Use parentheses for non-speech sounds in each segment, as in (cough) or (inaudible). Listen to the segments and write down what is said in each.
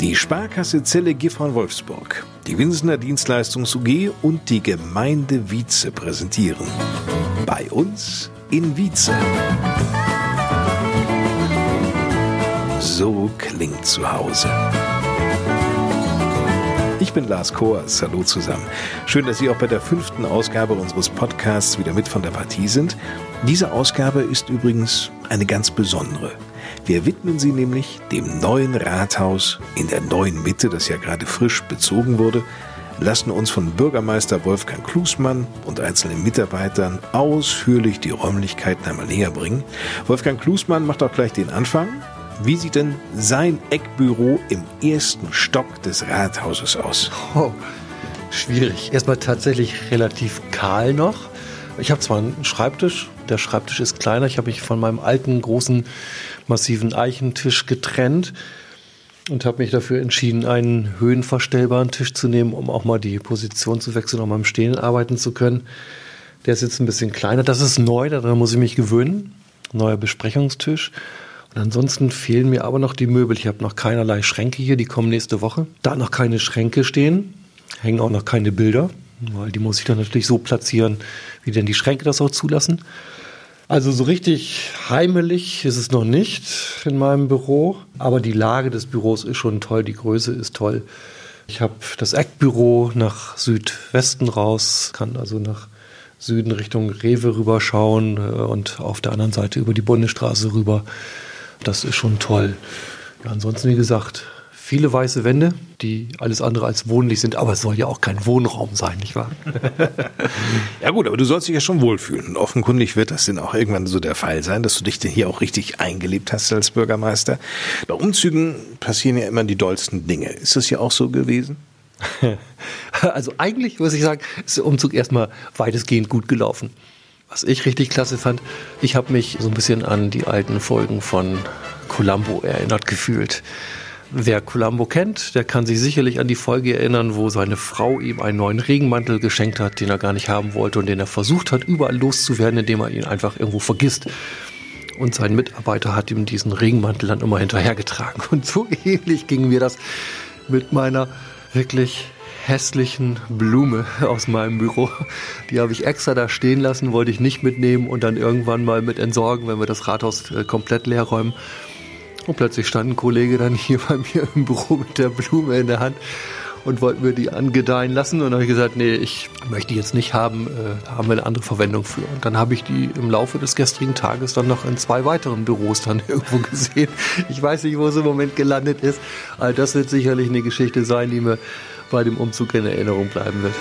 Die Sparkasse Zelle Gifhorn Wolfsburg, die Winsener Dienstleistungs UG und die Gemeinde Wietze präsentieren. Bei uns in Wietze. So klingt zu Hause. Ich bin Lars Koers. Hallo zusammen. Schön, dass Sie auch bei der fünften Ausgabe unseres Podcasts wieder mit von der Partie sind. Diese Ausgabe ist übrigens eine ganz besondere. Wir widmen sie nämlich dem neuen Rathaus in der neuen Mitte, das ja gerade frisch bezogen wurde, lassen uns von Bürgermeister Wolfgang Klusmann und einzelnen Mitarbeitern ausführlich die Räumlichkeiten einmal näher bringen. Wolfgang Klusmann macht auch gleich den Anfang. Wie sieht denn sein Eckbüro im ersten Stock des Rathauses aus? Oh, schwierig. Erstmal tatsächlich relativ kahl noch. Ich habe zwar einen Schreibtisch, der Schreibtisch ist kleiner. Ich habe mich von meinem alten großen massiven Eichentisch getrennt und habe mich dafür entschieden, einen höhenverstellbaren Tisch zu nehmen, um auch mal die Position zu wechseln, um am Stehen arbeiten zu können. Der ist jetzt ein bisschen kleiner. Das ist neu, daran muss ich mich gewöhnen. Neuer Besprechungstisch. Und ansonsten fehlen mir aber noch die Möbel. Ich habe noch keinerlei Schränke hier, die kommen nächste Woche. Da noch keine Schränke stehen, hängen auch noch keine Bilder, weil die muss ich dann natürlich so platzieren, wie denn die Schränke das auch zulassen. Also so richtig heimelig ist es noch nicht in meinem Büro, aber die Lage des Büros ist schon toll, die Größe ist toll. Ich habe das Eckbüro nach Südwesten raus, kann also nach Süden Richtung Rewe rüberschauen äh, und auf der anderen Seite über die Bundesstraße rüber. Das ist schon toll. Ja, ansonsten, wie gesagt, viele weiße Wände, die alles andere als wohnlich sind, aber es soll ja auch kein Wohnraum sein, nicht wahr? (laughs) ja gut, aber du sollst dich ja schon wohlfühlen. Und offenkundig wird das denn auch irgendwann so der Fall sein, dass du dich denn hier auch richtig eingelebt hast als Bürgermeister. Bei Umzügen passieren ja immer die dollsten Dinge. Ist das ja auch so gewesen? (laughs) Also eigentlich muss ich sagen, ist der Umzug erstmal weitestgehend gut gelaufen. Was ich richtig klasse fand, ich habe mich so ein bisschen an die alten Folgen von Columbo erinnert gefühlt. Wer Columbo kennt, der kann sich sicherlich an die Folge erinnern, wo seine Frau ihm einen neuen Regenmantel geschenkt hat, den er gar nicht haben wollte und den er versucht hat, überall loszuwerden, indem er ihn einfach irgendwo vergisst. Und sein Mitarbeiter hat ihm diesen Regenmantel dann immer hinterhergetragen. Und so (laughs) ähnlich ging mir das mit meiner wirklich hässlichen Blume aus meinem Büro. Die habe ich extra da stehen lassen, wollte ich nicht mitnehmen und dann irgendwann mal mit entsorgen, wenn wir das Rathaus äh, komplett leer räumen. Und plötzlich stand ein Kollege dann hier bei mir im Büro mit der Blume in der Hand und wollte mir die angedeihen lassen. Und dann habe ich gesagt, nee, ich möchte die jetzt nicht haben, äh, da haben wir eine andere Verwendung für. Und dann habe ich die im Laufe des gestrigen Tages dann noch in zwei weiteren Büros dann (laughs) irgendwo gesehen. Ich weiß nicht, wo es im Moment gelandet ist. Aber das wird sicherlich eine Geschichte sein, die mir bei dem Umzug in Erinnerung bleiben wird.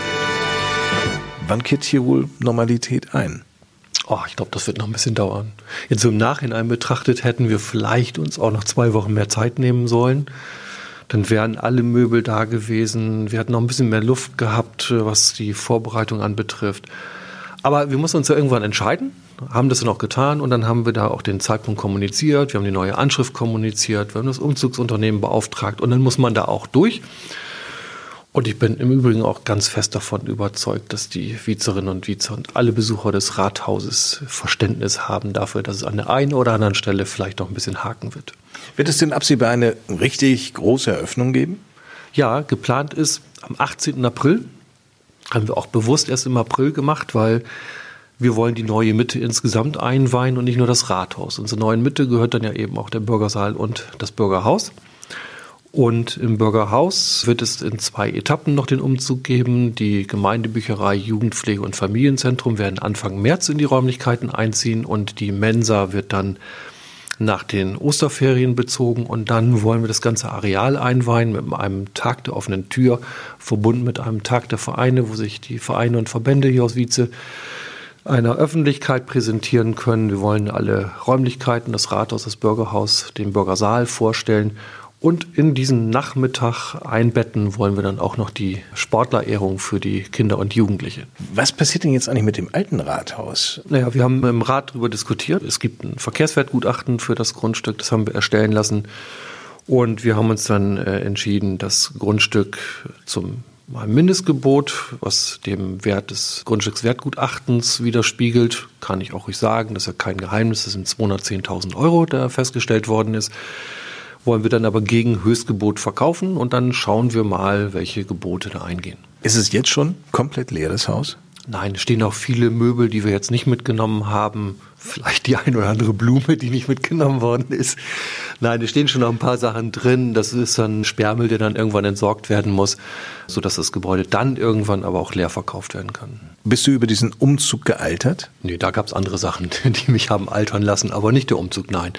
Wann kehrt hier wohl Normalität ein? Oh, ich glaube, das wird noch ein bisschen dauern. Jetzt im Nachhinein betrachtet hätten wir vielleicht uns auch noch zwei Wochen mehr Zeit nehmen sollen. Dann wären alle Möbel da gewesen. Wir hätten noch ein bisschen mehr Luft gehabt, was die Vorbereitung anbetrifft. Aber wir mussten uns ja irgendwann entscheiden, haben das dann auch getan und dann haben wir da auch den Zeitpunkt kommuniziert. Wir haben die neue Anschrift kommuniziert, wir haben das Umzugsunternehmen beauftragt und dann muss man da auch durch. Und ich bin im Übrigen auch ganz fest davon überzeugt, dass die Vizerinnen und Vizer und alle Besucher des Rathauses Verständnis haben dafür, dass es an der einen oder anderen Stelle vielleicht noch ein bisschen haken wird. Wird es denn absehbar eine richtig große Eröffnung geben? Ja, geplant ist am 18. April. Haben wir auch bewusst erst im April gemacht, weil wir wollen die neue Mitte insgesamt einweihen und nicht nur das Rathaus. Und zur neuen Mitte gehört dann ja eben auch der Bürgersaal und das Bürgerhaus. Und im Bürgerhaus wird es in zwei Etappen noch den Umzug geben. Die Gemeindebücherei, Jugendpflege und Familienzentrum werden Anfang März in die Räumlichkeiten einziehen und die Mensa wird dann nach den Osterferien bezogen und dann wollen wir das ganze Areal einweihen mit einem Tag der offenen Tür, verbunden mit einem Tag der Vereine, wo sich die Vereine und Verbände hier aus Wietze einer Öffentlichkeit präsentieren können. Wir wollen alle Räumlichkeiten, das Rathaus, das Bürgerhaus, den Bürgersaal vorstellen und in diesen Nachmittag einbetten wollen wir dann auch noch die Sportlerehrung für die Kinder und Jugendliche. Was passiert denn jetzt eigentlich mit dem alten Rathaus? Naja, wir haben im Rat darüber diskutiert. Es gibt ein Verkehrswertgutachten für das Grundstück, das haben wir erstellen lassen. Und wir haben uns dann äh, entschieden, das Grundstück zum Mindestgebot, was dem Wert des Grundstückswertgutachtens widerspiegelt. Kann ich auch ruhig sagen, das ist ja kein Geheimnis, das sind 210.000 Euro, der festgestellt worden ist. Wollen wir dann aber gegen Höchstgebot verkaufen und dann schauen wir mal, welche Gebote da eingehen. Ist es jetzt schon komplett leer, das Haus? Nein, es stehen auch viele Möbel, die wir jetzt nicht mitgenommen haben. Vielleicht die ein oder andere Blume, die nicht mitgenommen worden ist. Nein, es stehen schon noch ein paar Sachen drin. Das ist dann Sperrmüll, der dann irgendwann entsorgt werden muss, sodass das Gebäude dann irgendwann aber auch leer verkauft werden kann. Bist du über diesen Umzug gealtert? Nee, da gab es andere Sachen, (laughs) die mich haben altern lassen, aber nicht der Umzug, nein.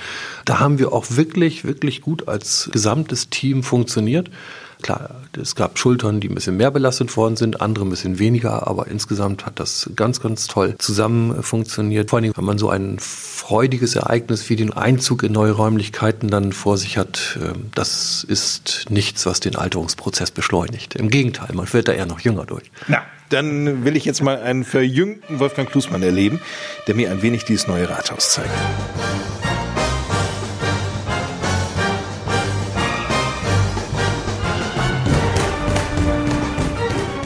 Da haben wir auch wirklich, wirklich gut als gesamtes Team funktioniert. Klar, es gab Schultern, die ein bisschen mehr belastet worden sind, andere ein bisschen weniger, aber insgesamt hat das ganz, ganz toll zusammen funktioniert. Vor allem, wenn man so ein freudiges Ereignis wie den Einzug in neue Räumlichkeiten dann vor sich hat, ähm, das ist nichts, was den Alterungsprozess beschleunigt. Im Gegenteil, man wird da eher noch jünger durch. Na, dann will ich jetzt mal einen verjüngten Wolfgang Klusmann erleben, der mir ein wenig dieses neue Rathaus zeigt.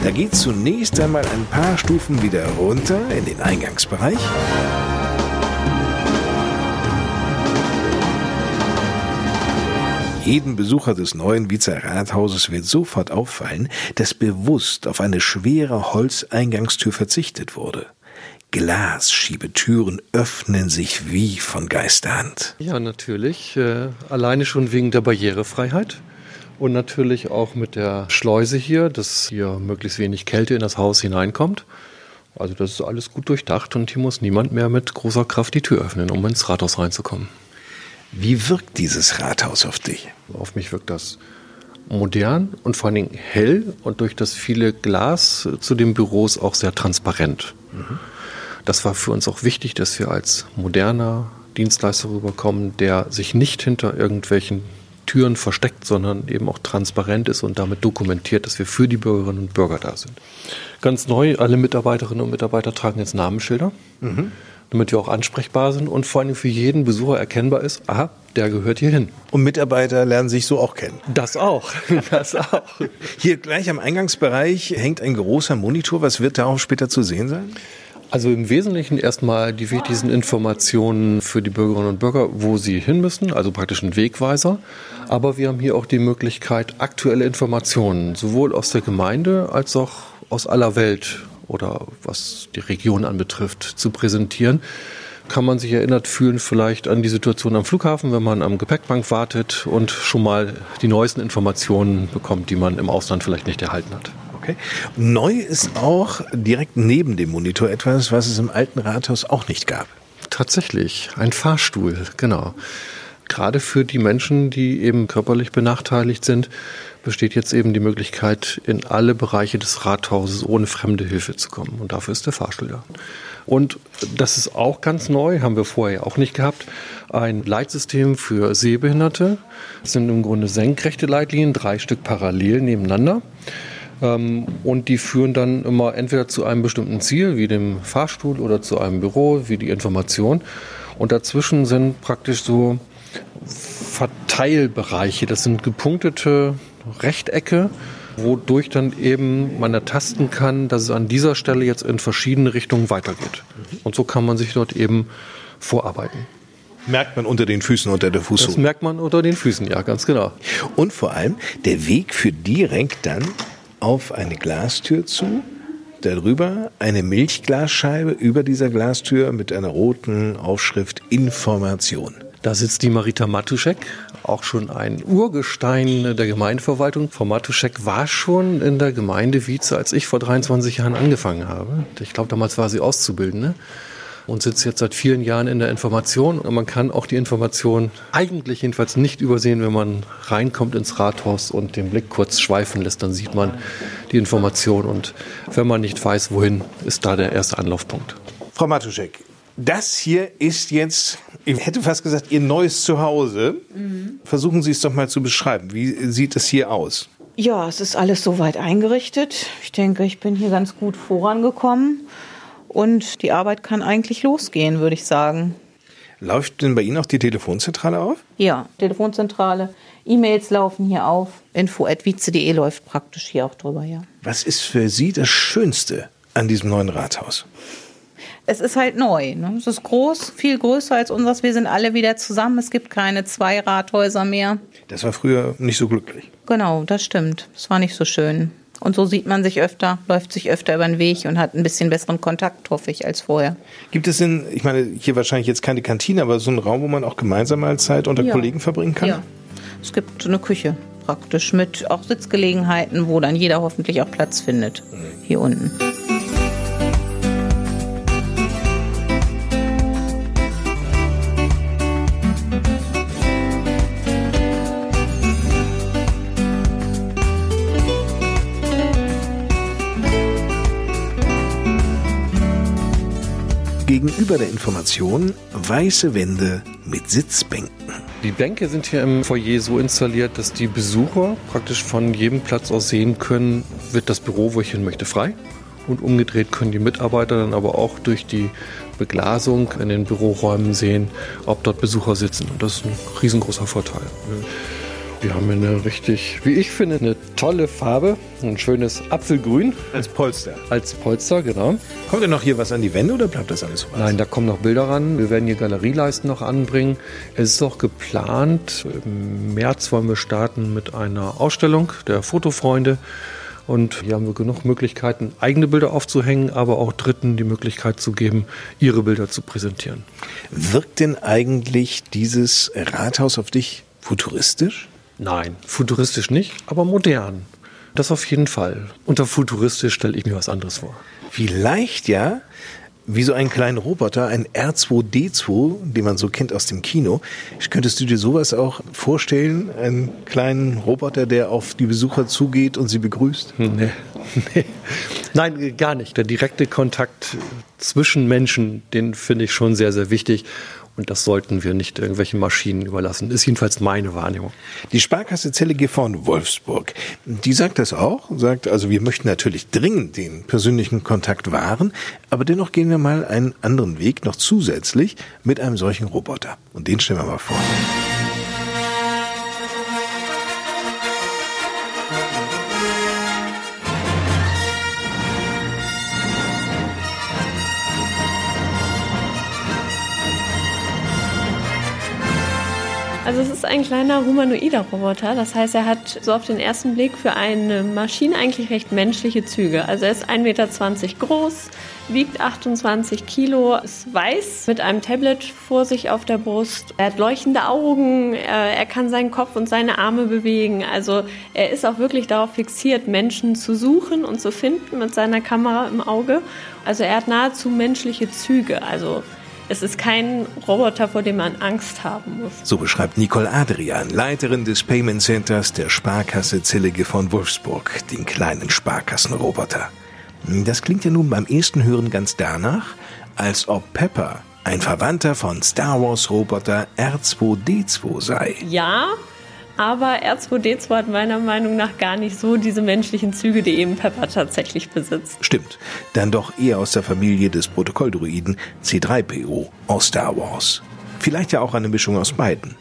Da geht zunächst einmal ein paar Stufen wieder runter in den Eingangsbereich. Jedem Besucher des neuen Wiezer Rathauses wird sofort auffallen, dass bewusst auf eine schwere Holzeingangstür verzichtet wurde. Glasschiebetüren öffnen sich wie von Geisterhand. Ja, natürlich. Äh, alleine schon wegen der Barrierefreiheit. Und natürlich auch mit der Schleuse hier, dass hier möglichst wenig Kälte in das Haus hineinkommt. Also das ist alles gut durchdacht und hier muss niemand mehr mit großer Kraft die Tür öffnen, um ins Rathaus reinzukommen. Wie wirkt dieses Rathaus auf dich? Auf mich wirkt das modern und vor allen Dingen hell und durch das viele Glas zu den Büros auch sehr transparent. Mhm. Das war für uns auch wichtig, dass wir als moderner Dienstleister rüberkommen, der sich nicht hinter irgendwelchen Türen versteckt, sondern eben auch transparent ist und damit dokumentiert, dass wir für die Bürgerinnen und Bürger da sind. Ganz neu, alle Mitarbeiterinnen und Mitarbeiter tragen jetzt Namensschilder, mhm. damit wir auch ansprechbar sind und vor allem für jeden Besucher erkennbar ist, aha, der gehört hier hin. Und Mitarbeiter lernen sich so auch kennen. Das auch. (laughs) Das auch. Hier gleich am Eingangsbereich hängt ein großer Monitor. Was wird da auch später zu sehen sein? Also im Wesentlichen erstmal die wichtigsten Informationen für die Bürgerinnen und Bürger, wo sie hin müssen, also praktisch ein Wegweiser. Aber wir haben hier auch die Möglichkeit, aktuelle Informationen sowohl aus der Gemeinde als auch aus aller Welt oder was die Region anbetrifft zu präsentieren. Kann man sich erinnert fühlen vielleicht an die Situation am Flughafen, wenn man am Gepäckbank wartet und schon mal die neuesten Informationen bekommt, die man im Ausland vielleicht nicht erhalten hat. Okay. Neu ist auch direkt neben dem Monitor etwas, was es im alten Rathaus auch nicht gab. Tatsächlich, ein Fahrstuhl, genau. Gerade für die Menschen, die eben körperlich benachteiligt sind, besteht jetzt eben die Möglichkeit, in alle Bereiche des Rathauses ohne fremde Hilfe zu kommen. Und dafür ist der Fahrstuhl da. Und das ist auch ganz neu, haben wir vorher auch nicht gehabt. Ein Leitsystem für Sehbehinderte. Das sind im Grunde senkrechte Leitlinien, drei Stück parallel nebeneinander. Ähm, und die führen dann immer entweder zu einem bestimmten Ziel, wie dem Fahrstuhl, oder zu einem Büro, wie die Information. Und dazwischen sind praktisch so Verteilbereiche. Das sind gepunktete Rechtecke, wodurch dann eben man ertasten kann, dass es an dieser Stelle jetzt in verschiedene Richtungen weitergeht. Und so kann man sich dort eben vorarbeiten. Merkt man unter den Füßen, unter der Fußsohle. Das merkt man unter den Füßen, ja, ganz genau. Und vor allem, der Weg führt direkt dann auf eine Glastür zu, darüber eine Milchglasscheibe über dieser Glastür mit einer roten Aufschrift Information. Da sitzt die Marita Matuschek, auch schon ein Urgestein der Gemeindeverwaltung. Frau Matuschek war schon in der Gemeinde Wietze, als ich vor 23 Jahren angefangen habe. Ich glaube, damals war sie Auszubildende und sitzt jetzt seit vielen Jahren in der Information. Und man kann auch die Information eigentlich jedenfalls nicht übersehen, wenn man reinkommt ins Rathaus und den Blick kurz schweifen lässt, dann sieht man die Information. Und wenn man nicht weiß, wohin, ist da der erste Anlaufpunkt. Frau Matuschek, das hier ist jetzt, ich hätte fast gesagt, Ihr neues Zuhause. Mhm. Versuchen Sie es doch mal zu beschreiben. Wie sieht es hier aus? Ja, es ist alles soweit eingerichtet. Ich denke, ich bin hier ganz gut vorangekommen und die Arbeit kann eigentlich losgehen, würde ich sagen. Läuft denn bei Ihnen auch die Telefonzentrale auf? Ja, Telefonzentrale, E-Mails laufen hier auf. Info.vize.de läuft praktisch hier auch drüber, ja. Was ist für Sie das Schönste an diesem neuen Rathaus? Es ist halt neu. Ne? Es ist groß, viel größer als unseres. Wir sind alle wieder zusammen. Es gibt keine zwei Rathäuser mehr. Das war früher nicht so glücklich. Genau, das stimmt. Es war nicht so schön. Und so sieht man sich öfter, läuft sich öfter über den Weg und hat ein bisschen besseren Kontakt, hoffe ich, als vorher. Gibt es denn, ich meine, hier wahrscheinlich jetzt keine Kantine, aber so einen Raum, wo man auch gemeinsam mal Zeit unter Ja. Kollegen verbringen kann? Ja. Es gibt eine Küche praktisch mit auch Sitzgelegenheiten, wo dann jeder hoffentlich auch Platz findet. Hier unten. Gegenüber der Information weiße Wände mit Sitzbänken. Die Bänke sind hier im Foyer so installiert, dass die Besucher praktisch von jedem Platz aus sehen können, wird das Büro, wo ich hin möchte, frei. Und umgedreht können die Mitarbeiter dann aber auch durch die Beglasung in den Büroräumen sehen, ob dort Besucher sitzen. Und das ist ein riesengroßer Vorteil. Wir haben hier eine richtig, wie ich finde, eine tolle Farbe. Ein schönes Apfelgrün Als Polster. als Polster, genau. Kommt denn noch hier was an die Wände oder bleibt das alles so? Nein, da kommen noch Bilder ran. Wir werden hier Galerieleisten noch anbringen. Es ist auch geplant, im März wollen wir starten mit einer Ausstellung der Fotofreunde. Und hier haben wir genug Möglichkeiten, eigene Bilder aufzuhängen, aber auch Dritten die Möglichkeit zu geben, ihre Bilder zu präsentieren. Wirkt denn eigentlich dieses Rathaus auf dich futuristisch? Nein, futuristisch nicht, aber modern. Das auf jeden Fall. Unter futuristisch stelle ich mir was anderes vor. Vielleicht ja, wie so einen kleinen Roboter, ein R2D2, den man so kennt aus dem Kino. Könntest du dir sowas auch vorstellen? Einen kleinen Roboter, der auf die Besucher zugeht und sie begrüßt? Nee, (laughs) nee. Nein, gar nicht. Der direkte Kontakt zwischen Menschen, den finde ich schon sehr, sehr wichtig. Und das sollten wir nicht irgendwelchen Maschinen überlassen. Ist jedenfalls meine Wahrnehmung. Die Sparkasse Zellige von Wolfsburg, die sagt das auch, sagt, also wir möchten natürlich dringend den persönlichen Kontakt wahren, aber dennoch gehen wir mal einen anderen Weg noch zusätzlich mit einem solchen Roboter. Und den stellen wir mal vor. Also es ist ein kleiner humanoider Roboter. Das heißt, er hat so auf den ersten Blick für eine Maschine eigentlich recht menschliche Züge. Also er ist 1,20 Meter groß, wiegt 28 Kilo, ist weiß mit einem Tablet vor sich auf der Brust. Er hat leuchtende Augen, er, kann seinen Kopf und seine Arme bewegen. Also er ist auch wirklich darauf fixiert, Menschen zu suchen und zu finden mit seiner Kamera im Auge. Also er hat nahezu menschliche Züge. Also es ist kein Roboter, vor dem man Angst haben muss. So beschreibt Nicole Adrian, Leiterin des Payment Centers der Sparkasse Zillige von Wolfsburg, den kleinen Sparkassenroboter. Das klingt ja nun beim ersten Hören ganz danach, als ob Pepper ein Verwandter von Star Wars Roboter R2D2 sei. Ja, aber R2D2 hat meiner Meinung nach gar nicht so diese menschlichen Züge, die eben Pepper tatsächlich besitzt. Stimmt, dann doch eher aus der Familie des Protokolldruiden C3PO aus Star Wars. Vielleicht ja auch eine Mischung aus beiden.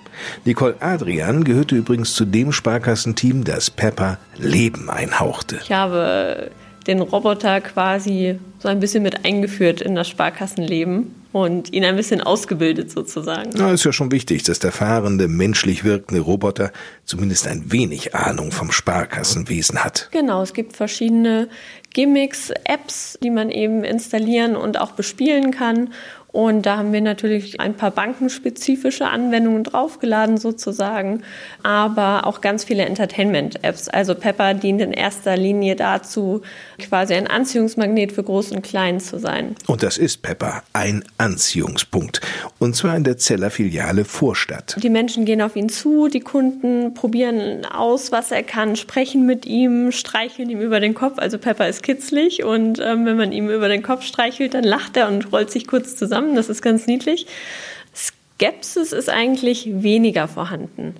Nicole Adrian gehörte übrigens zu dem Sparkassenteam, das Pepper Leben einhauchte. Ich habe den Roboter quasi so ein bisschen mit eingeführt in das Sparkassenleben und ihn ein bisschen ausgebildet sozusagen. Na, ist ja schon wichtig, dass der fahrende, menschlich wirkende Roboter zumindest ein wenig Ahnung vom Sparkassenwesen hat. Genau, es gibt verschiedene Gimmicks, Apps, die man eben installieren und auch bespielen kann. Und da haben wir natürlich ein paar bankenspezifische Anwendungen draufgeladen sozusagen, aber auch ganz viele Entertainment-Apps. Also Pepper dient in erster Linie dazu, quasi ein Anziehungsmagnet für Groß und Klein zu sein. Und das ist Pepper, ein Anziehungspunkt. Und zwar in der Zeller Filiale Vorstadt. Die Menschen gehen auf ihn zu, die Kunden probieren aus, was er kann, sprechen mit ihm, streicheln ihm über den Kopf. Also Pepper ist kitzlig und ähm, wenn man ihm über den Kopf streichelt, dann lacht er und rollt sich kurz zusammen. Das ist ganz niedlich. Skepsis ist eigentlich weniger vorhanden.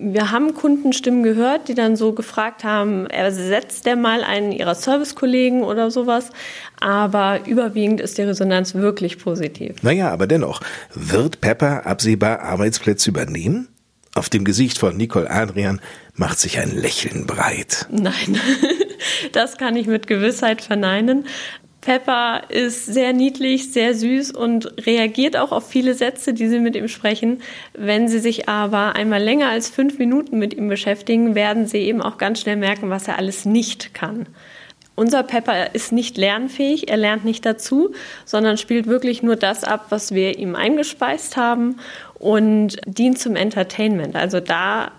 Wir haben Kundenstimmen gehört, die dann so gefragt haben, ersetzt der mal einen ihrer Servicekollegen oder sowas. Aber überwiegend ist die Resonanz wirklich positiv. Naja, aber dennoch, wird Pepper absehbar Arbeitsplätze übernehmen? Auf dem Gesicht von Nicole Adrian macht sich ein Lächeln breit. Nein, (laughs) das kann ich mit Gewissheit verneinen. Pepper ist sehr niedlich, sehr süß und reagiert auch auf viele Sätze, die sie mit ihm sprechen. Wenn sie sich aber einmal länger als fünf Minuten mit ihm beschäftigen, werden sie eben auch ganz schnell merken, was er alles nicht kann. Unser Pepper ist nicht lernfähig, er lernt nicht dazu, sondern spielt wirklich nur das ab, was wir ihm eingespeist haben und dient zum Entertainment. Also da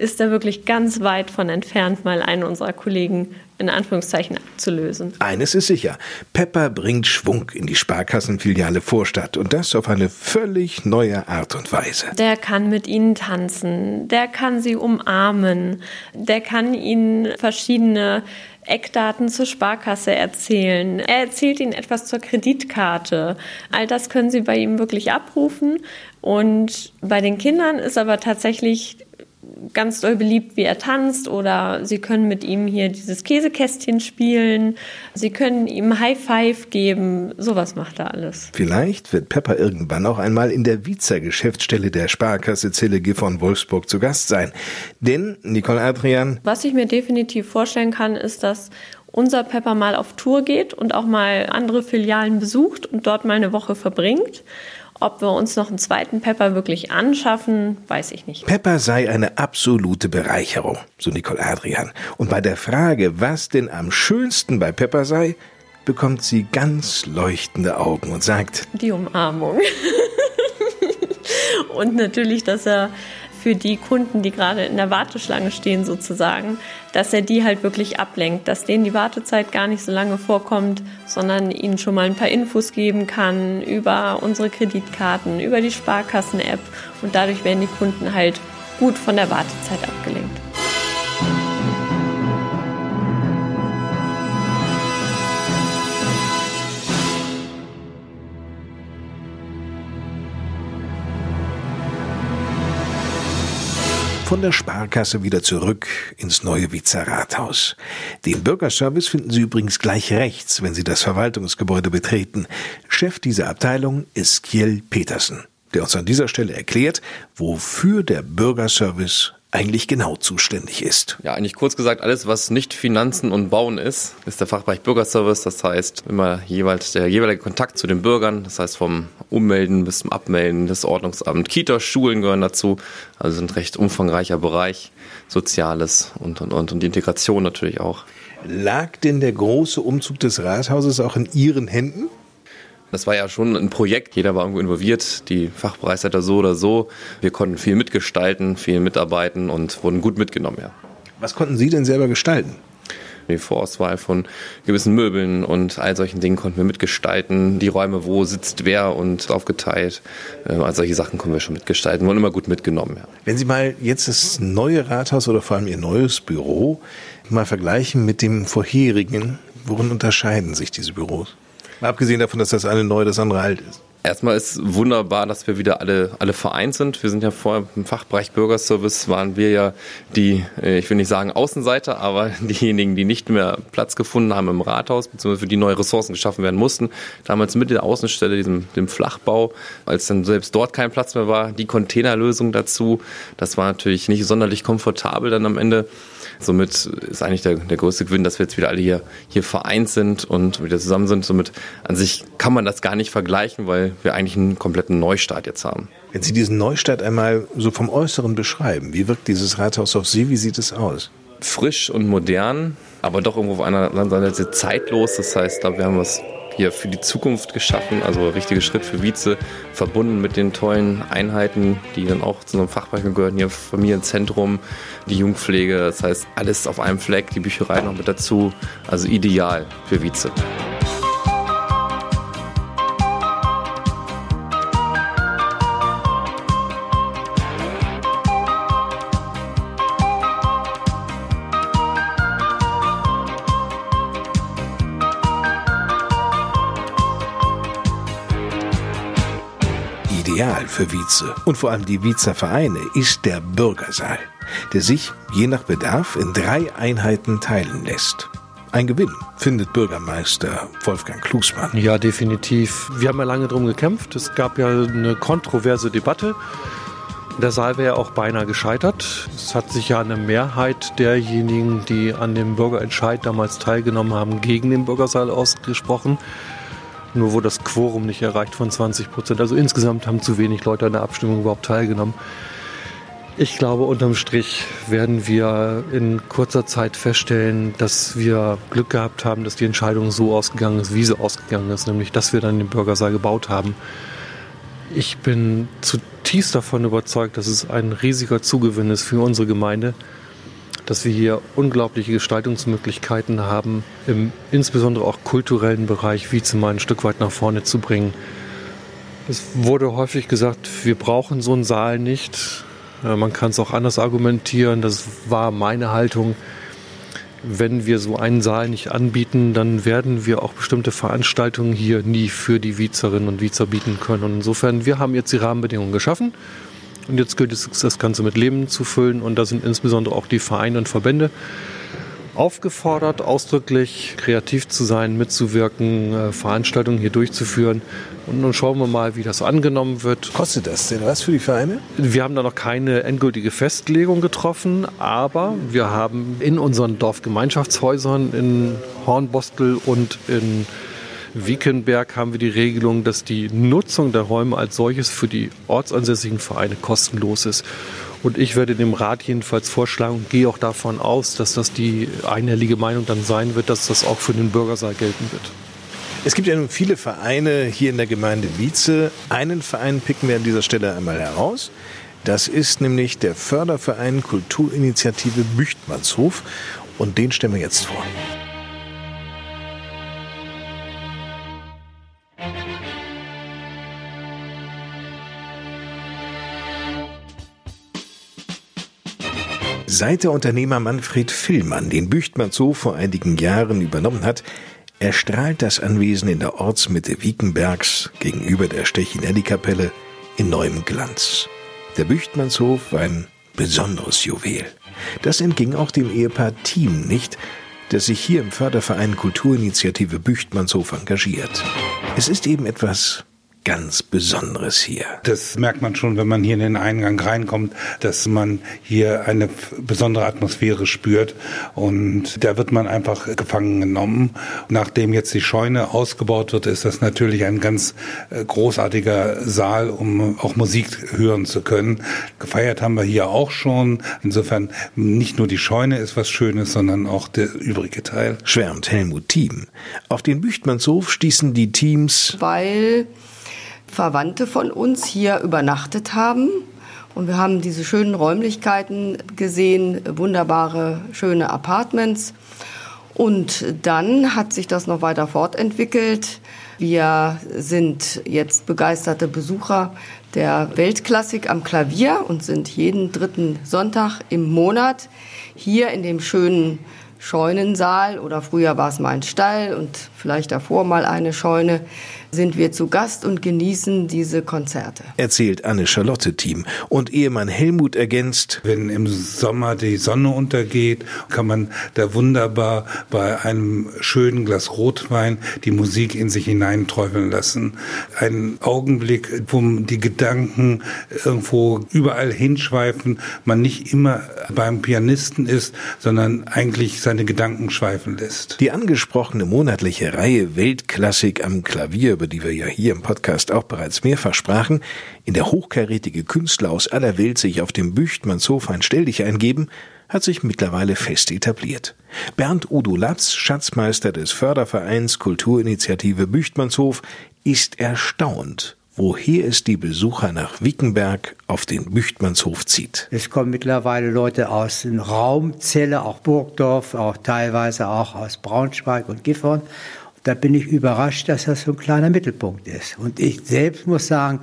ist er wirklich ganz weit von entfernt, mal einen unserer Kollegen in Anführungszeichen abzulösen. Eines ist sicher, Pepper bringt Schwung in die Sparkassenfiliale Vorstadt und das auf eine völlig neue Art und Weise. Der kann mit ihnen tanzen, der kann sie umarmen, der kann ihnen verschiedene Eckdaten zur Sparkasse erzählen. Er erzählt ihnen etwas zur Kreditkarte. All das können sie bei ihm wirklich abrufen. Und bei den Kindern ist aber tatsächlich ganz doll beliebt, wie er tanzt oder sie können mit ihm hier dieses Käsekästchen spielen, sie können ihm High Five geben, sowas macht er alles. Vielleicht wird Pepper irgendwann auch einmal in der Vizer Geschäftsstelle der Sparkasse Zillige von Wolfsburg zu Gast sein. Denn, Nicole Adrian. Was ich mir definitiv vorstellen kann, ist, dass unser Pepper mal auf Tour geht und auch mal andere Filialen besucht und dort mal eine Woche verbringt. Ob wir uns noch einen zweiten Pepper wirklich anschaffen, weiß ich nicht. Pepper sei eine absolute Bereicherung, so Nicole Adrian. Und bei der Frage, was denn am schönsten bei Pepper sei, bekommt sie ganz leuchtende Augen und sagt, die Umarmung. (laughs) und natürlich, dass er für die Kunden, die gerade in der Warteschlange stehen sozusagen, dass er die halt wirklich ablenkt, dass denen die Wartezeit gar nicht so lange vorkommt, sondern ihnen schon mal ein paar Infos geben kann über unsere Kreditkarten, über die Sparkassen-App und dadurch werden die Kunden halt gut von der Wartezeit abgelenkt. Von der Sparkasse wieder zurück ins neue Wiezer Rathaus. Den Bürgerservice finden Sie übrigens gleich rechts, wenn Sie das Verwaltungsgebäude betreten. Chef dieser Abteilung ist Kiel Petersen, der uns an dieser Stelle erklärt, wofür der Bürgerservice eigentlich genau zuständig ist. Ja, eigentlich kurz gesagt, alles, was nicht Finanzen und Bauen ist, ist der Fachbereich Bürgerservice. Das heißt, immer jeweils der jeweilige Kontakt zu den Bürgern. Das heißt, vom Ummelden bis zum Abmelden, das Ordnungsamt, Kita, Schulen gehören dazu. Also sind recht umfangreicher Bereich. Soziales und, und, und, und die Integration natürlich auch. Lag denn der große Umzug des Rathauses auch in Ihren Händen? Das war ja schon ein Projekt, jeder war irgendwo involviert, die Fachbereichsleiter so oder so. Wir konnten viel mitgestalten, viel mitarbeiten und wurden gut mitgenommen, ja. Was konnten Sie denn selber gestalten? Die Vorauswahl von gewissen Möbeln und all solchen Dingen konnten wir mitgestalten. Die Räume, wo sitzt wer und aufgeteilt. Äh, all solche Sachen konnten wir schon mitgestalten, wurden immer gut mitgenommen. Ja. Wenn Sie mal jetzt das neue Rathaus oder vor allem Ihr neues Büro mal vergleichen mit dem vorherigen, worin unterscheiden sich diese Büros? Mal abgesehen davon, dass das eine neu, das andere alt ist. Erstmal ist wunderbar, dass wir wieder alle, alle vereint sind. Wir sind ja vorher im Fachbereich Bürgerservice, waren wir ja die, äh, ich will nicht sagen Außenseiter, aber (laughs) diejenigen, die nicht mehr Platz gefunden haben im Rathaus, beziehungsweise für die neue Ressourcen geschaffen werden mussten. Damals mit der Außenstelle, diesem dem Flachbau, als dann selbst dort kein Platz mehr war, die Containerlösung dazu. Das war natürlich nicht sonderlich komfortabel dann am Ende. Somit ist eigentlich der, der größte Gewinn, dass wir jetzt wieder alle hier, hier vereint sind und wieder zusammen sind. Somit an sich kann man das gar nicht vergleichen, weil wir eigentlich einen kompletten Neustart jetzt haben. Wenn Sie diesen Neustart einmal so vom Äußeren beschreiben, wie wirkt dieses Rathaus auf Sie? Wie sieht es aus? Frisch und modern, aber doch irgendwo auf einer anderen Seite zeitlos. Das heißt, da wir haben was hier für die Zukunft geschaffen, also richtige Schritt für Wietze, verbunden mit den tollen Einheiten, die dann auch zu unserem Fachbereich gehören, hier Familienzentrum, die Jugendpflege, das heißt alles auf einem Fleck, die Bücherei noch mit dazu, also ideal für Wietze. Für Wietze und vor allem die Wiezer Vereine ist der Bürgersaal. der sich je nach Bedarf in drei Einheiten teilen lässt. Ein Gewinn, findet Bürgermeister Wolfgang Klusmann. Ja, definitiv. Wir haben ja lange drum gekämpft. Es gab ja eine kontroverse Debatte. Der Saal wäre auch beinahe gescheitert. Es hat sich ja eine Mehrheit derjenigen, die an dem Bürgerentscheid damals teilgenommen haben, gegen den Bürgersaal ausgesprochen. Nur wurde das Quorum nicht erreicht von 20 Prozent. Also insgesamt haben zu wenig Leute an der Abstimmung überhaupt teilgenommen. Ich glaube, unterm Strich werden wir in kurzer Zeit feststellen, dass wir Glück gehabt haben, dass die Entscheidung so ausgegangen ist, wie sie ausgegangen ist, nämlich dass wir dann den Bürgersaal gebaut haben. Ich bin zutiefst davon überzeugt, dass es ein riesiger Zugewinn ist für unsere Gemeinde, dass wir hier unglaubliche Gestaltungsmöglichkeiten haben, im insbesondere auch kulturellen Bereich wie zum ein Stück weit nach vorne zu bringen. Es wurde häufig gesagt, wir brauchen so einen Saal nicht. Man kann es auch anders argumentieren. Das war meine Haltung. Wenn wir so einen Saal nicht anbieten, dann werden wir auch bestimmte Veranstaltungen hier nie für die Wiezerinnen und Wiezer bieten können. Und insofern, wir haben jetzt die Rahmenbedingungen geschaffen. Und jetzt gilt es, das Ganze mit Leben zu füllen. Und da sind insbesondere auch die Vereine und Verbände aufgefordert, ausdrücklich kreativ zu sein, mitzuwirken, äh, Veranstaltungen hier durchzuführen. Und nun schauen wir mal, wie das angenommen wird. Kostet das denn was für die Vereine? Wir haben da noch keine endgültige Festlegung getroffen, aber wir haben in unseren Dorfgemeinschaftshäusern in Hornbostel und in Wiekenberg haben wir die Regelung, dass die Nutzung der Räume als solches für die ortsansässigen Vereine kostenlos ist. Und ich werde dem Rat jedenfalls vorschlagen und gehe auch davon aus, dass das die einhellige Meinung dann sein wird, dass das auch für den Bürgersaal gelten wird. Es gibt ja nun viele Vereine hier in der Gemeinde Wietze. Einen Verein picken wir an dieser Stelle einmal heraus. Das ist nämlich der Förderverein Kulturinitiative Büchtmannshof. Und den stellen wir jetzt vor. Seit der Unternehmer Manfred Villmann den Büchtmannshof vor einigen Jahren übernommen hat, erstrahlt das Anwesen in der Ortsmitte Wiekenbergs gegenüber der Stechinelli-Kapelle in neuem Glanz. Der Büchtmannshof war ein besonderes Juwel. Das entging auch dem Ehepaar Thiem nicht, das sich hier im Förderverein Kulturinitiative Büchtmannshof engagiert. Es ist eben etwas ganz Besonderes hier. Das merkt man schon, wenn man hier in den Eingang reinkommt, dass man hier eine besondere Atmosphäre spürt und da wird man einfach gefangen genommen. Nachdem jetzt die Scheune ausgebaut wird, ist das natürlich ein ganz äh, großartiger Saal, um auch Musik hören zu können. Gefeiert haben wir hier auch schon. Insofern nicht nur die Scheune ist was Schönes, sondern auch der übrige Teil. Schwärmt Helmut Thiem. Auf den Büchtmannshof stießen die Teams, weil Verwandte von uns hier übernachtet haben. Und wir haben diese schönen Räumlichkeiten gesehen, wunderbare, schöne Apartments. Und dann hat sich das noch weiter fortentwickelt. Wir sind jetzt begeisterte Besucher der Weltklassik am Klavier und sind jeden dritten Sonntag im Monat hier in dem schönen Scheunensaal oder früher war es mal ein Stall und vielleicht davor mal eine Scheune sind wir zu Gast und genießen diese Konzerte. Erzählt Anne-Charlotte Team. Und Ehemann Helmut ergänzt. Wenn im Sommer die Sonne untergeht, kann man da wunderbar bei einem schönen Glas Rotwein die Musik in sich hineinträufeln lassen. Ein Augenblick, wo die Gedanken irgendwo überall hinschweifen, man nicht immer beim Pianisten ist, sondern eigentlich seine Gedanken schweifen lässt. Die angesprochene monatliche Reihe Weltklassik am Klavier über die wir ja hier im Podcast auch bereits mehrfach sprachen, in der hochkarätige Künstler aus aller Welt sich auf dem Büchtmannshof ein Stelldich eingeben, hat sich mittlerweile fest etabliert. Bernd Udo Latz, Schatzmeister des Fördervereins Kulturinitiative Büchtmannshof, ist erstaunt, woher es die Besucher nach Wickenberg auf den Büchtmannshof zieht. Es kommen mittlerweile Leute aus dem Raumzelle, auch Burgdorf, auch teilweise auch aus Braunschweig und Gifhorn da bin ich überrascht, dass das so ein kleiner Mittelpunkt ist. Und ich selbst muss sagen,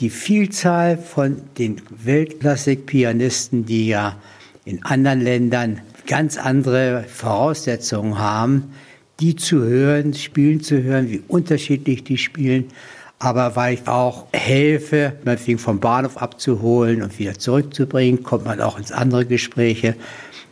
die Vielzahl von den Weltklassik-Pianisten, die ja in anderen Ländern ganz andere Voraussetzungen haben, die zu hören, spielen zu hören, wie unterschiedlich die spielen, Aber weil ich auch helfe, meinetwegen vom Bahnhof abzuholen und wieder zurückzubringen, kommt man auch ins andere Gespräche,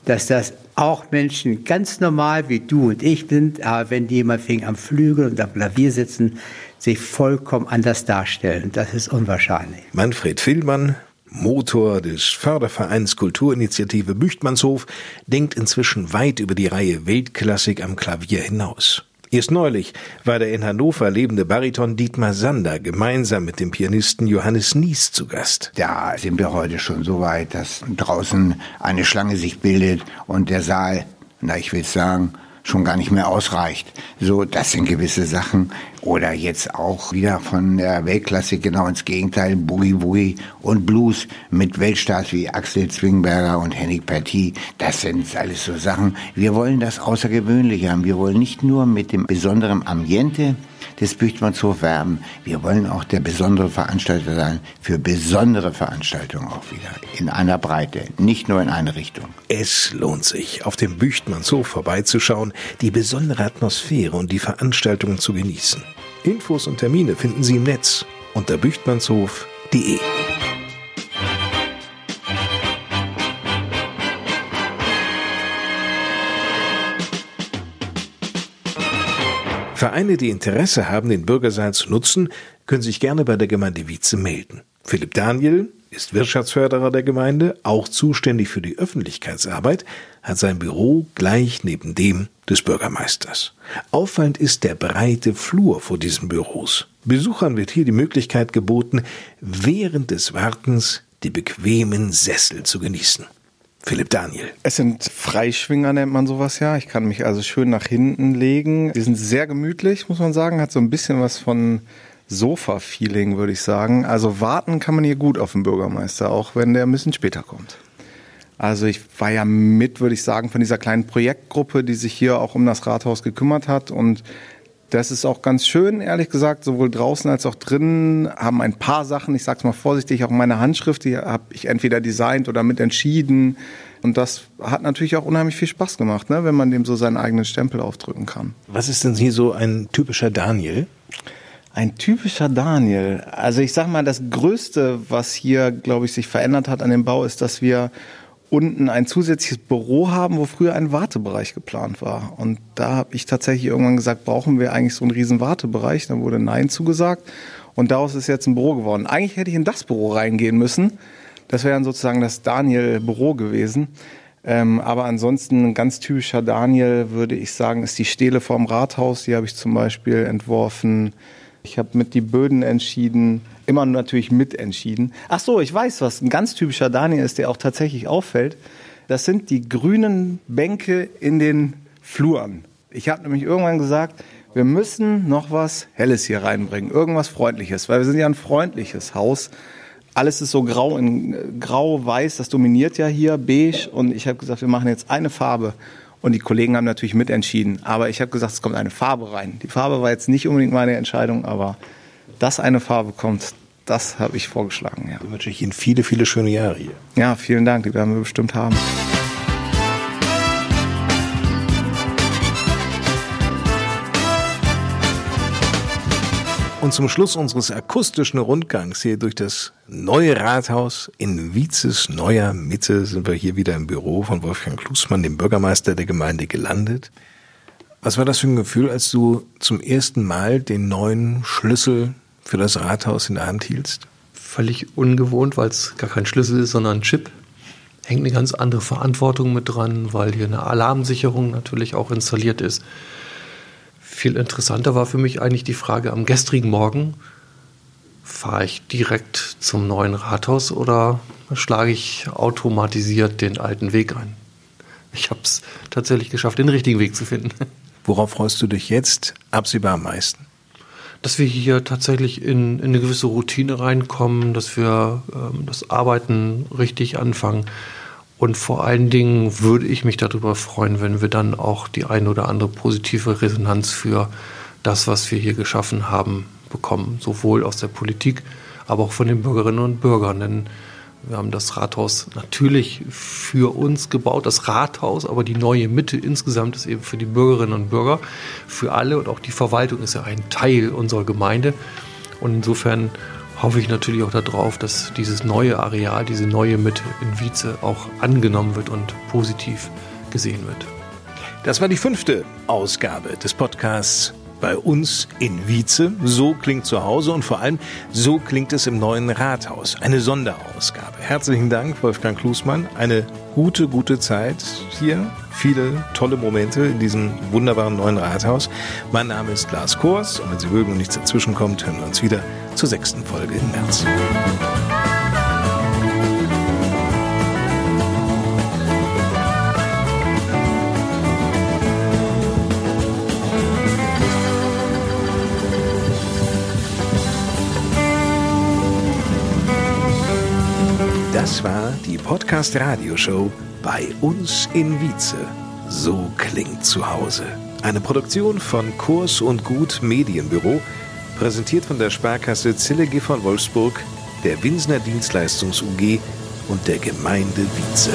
dass das auch Menschen ganz normal wie du und ich sind, aber wenn die meinetwegen am Flügel und am Klavier sitzen, sich vollkommen anders darstellen. Das ist unwahrscheinlich. Manfred Villmann, Motor des Fördervereins Kulturinitiative Büchtmannshof, denkt inzwischen weit über die Reihe Weltklassik am Klavier hinaus. Erst neulich war der in Hannover lebende Bariton Dietmar Sander gemeinsam mit dem Pianisten Johannes Nies zu Gast. Da sind wir heute schon so weit, dass draußen eine Schlange sich bildet und der Saal, na ich will sagen, schon gar nicht mehr ausreicht. So, das sind gewisse Sachen. Oder jetzt auch wieder von der Weltklasse genau ins Gegenteil, Boogie Woogie und Blues mit Weltstars wie Axel Zwingberger und Henning Petit. Das sind alles so Sachen. Wir wollen das Außergewöhnliche haben. Wir wollen nicht nur mit dem besonderen Ambiente des Büchtmannshof werben. Wir wollen auch der besondere Veranstalter sein für besondere Veranstaltungen auch wieder. In einer Breite, nicht nur in eine Richtung. Es lohnt sich, auf dem Büchtmannshof vorbeizuschauen, die besondere Atmosphäre und die Veranstaltungen zu genießen. Infos und Termine finden Sie im Netz unter büchtmannshof.de. Vereine, die Interesse haben, den Bürgersaal zu nutzen, können sich gerne bei der Gemeinde Wietze melden. Philipp Daniel ist Wirtschaftsförderer der Gemeinde, auch zuständig für die Öffentlichkeitsarbeit, hat sein Büro gleich neben dem des Bürgermeisters. Auffallend ist der breite Flur vor diesen Büros. Besuchern wird hier die Möglichkeit geboten, während des Wartens die bequemen Sessel zu genießen. Philipp Daniel. Es sind Freischwinger, nennt man sowas ja. Ich kann mich also schön nach hinten legen. Die sind sehr gemütlich, muss man sagen. Hat so ein bisschen was von Sofa-Feeling, würde ich sagen. Also warten kann man hier gut auf den Bürgermeister, auch wenn der ein bisschen später kommt. Also ich war ja mit, würde ich sagen, von dieser kleinen Projektgruppe, die sich hier auch um das Rathaus gekümmert hat. Und das ist auch ganz schön, ehrlich gesagt, sowohl draußen als auch drinnen haben ein paar Sachen, ich sag's mal vorsichtig, auch meine Handschrift, die habe ich entweder designt oder mit entschieden. Und das hat natürlich auch unheimlich viel Spaß gemacht, ne, wenn man dem so seinen eigenen Stempel aufdrücken kann. Was ist denn hier so ein typischer Daniel? Ein typischer Daniel. Also ich sag mal, das Größte, was hier, glaube ich, sich verändert hat an dem Bau, ist, dass wir unten ein zusätzliches Büro haben, wo früher ein Wartebereich geplant war. Und da habe ich tatsächlich irgendwann gesagt, brauchen wir eigentlich so einen riesen Wartebereich? Dann wurde Nein zugesagt. Und daraus ist jetzt ein Büro geworden. Eigentlich hätte ich in das Büro reingehen müssen. Das wäre dann sozusagen das Daniel-Büro gewesen. Ähm, aber ansonsten ein ganz typischer Daniel, würde ich sagen, ist die Stele vorm Rathaus. Die habe ich zum Beispiel entworfen. Ich habe mit die Böden entschieden immer natürlich mitentschieden. Ach so, ich weiß, was ein ganz typischer Daniel ist, der auch tatsächlich auffällt. Das sind die grünen Bänke in den Fluren. Ich habe nämlich irgendwann gesagt, wir müssen noch was Helles hier reinbringen, irgendwas Freundliches, weil wir sind ja ein freundliches Haus. Alles ist so grau in grau, weiß, das dominiert ja hier, beige. Und ich habe gesagt, wir machen jetzt eine Farbe. Und die Kollegen haben natürlich mitentschieden. Aber ich habe gesagt, es kommt eine Farbe rein. Die Farbe war jetzt nicht unbedingt meine Entscheidung, aber dass eine Farbe kommt, das habe ich vorgeschlagen. Ja. Dann wünsche ich Ihnen viele, viele schöne Jahre hier. Ja, vielen Dank, die werden wir bestimmt haben. Und zum Schluss unseres akustischen Rundgangs hier durch das neue Rathaus in Vietzes neuer Mitte sind wir hier wieder im Büro von Wolfgang Klusmann, dem Bürgermeister der Gemeinde, gelandet. Was war das für ein Gefühl, als du zum ersten Mal den neuen Schlüssel für das Rathaus in der Hand hieltst? Völlig ungewohnt, weil es gar kein Schlüssel ist, sondern ein Chip. Hängt eine ganz andere Verantwortung mit dran, weil hier eine Alarmsicherung natürlich auch installiert ist. Viel interessanter war für mich eigentlich die Frage am gestrigen Morgen, fahre ich direkt zum neuen Rathaus oder schlage ich automatisiert den alten Weg ein? Ich habe es tatsächlich geschafft, den richtigen Weg zu finden. Worauf freust du dich jetzt absehbar am meisten? Dass wir hier tatsächlich in, in eine gewisse Routine reinkommen, dass wir ähm, das Arbeiten richtig anfangen. Und vor allen Dingen würde ich mich darüber freuen, wenn wir dann auch die eine oder andere positive Resonanz für das, was wir hier geschaffen haben, bekommen. Sowohl aus der Politik, aber auch von den Bürgerinnen und Bürgern. Denn wir haben das Rathaus natürlich für uns gebaut, das Rathaus, aber die neue Mitte insgesamt ist eben für die Bürgerinnen und Bürger, für alle und auch die Verwaltung ist ja ein Teil unserer Gemeinde. Und insofern hoffe ich natürlich auch darauf, dass dieses neue Areal, diese neue Mitte in Wietze auch angenommen wird und positiv gesehen wird. Das war die fünfte Ausgabe des Podcasts bei uns in Wietze. So klingt zu Hause und vor allem so klingt es im neuen Rathaus. Eine Sonderausgabe. Herzlichen Dank, Wolfgang Klusmann. Eine gute, gute Zeit hier. Viele tolle Momente in diesem wunderbaren neuen Rathaus. Mein Name ist Lars Kors und wenn Sie mögen und nichts dazwischen kommt, hören wir uns wieder zur sechsten Folge im März. Das war die Podcast Radioshow bei uns in Wietze. So klingt zu Hause. Eine Produktion von Kurs und Gut Medienbüro, präsentiert von der Sparkasse Zillige von Wolfsburg, der Winsner Dienstleistungs UG und der Gemeinde Wietze.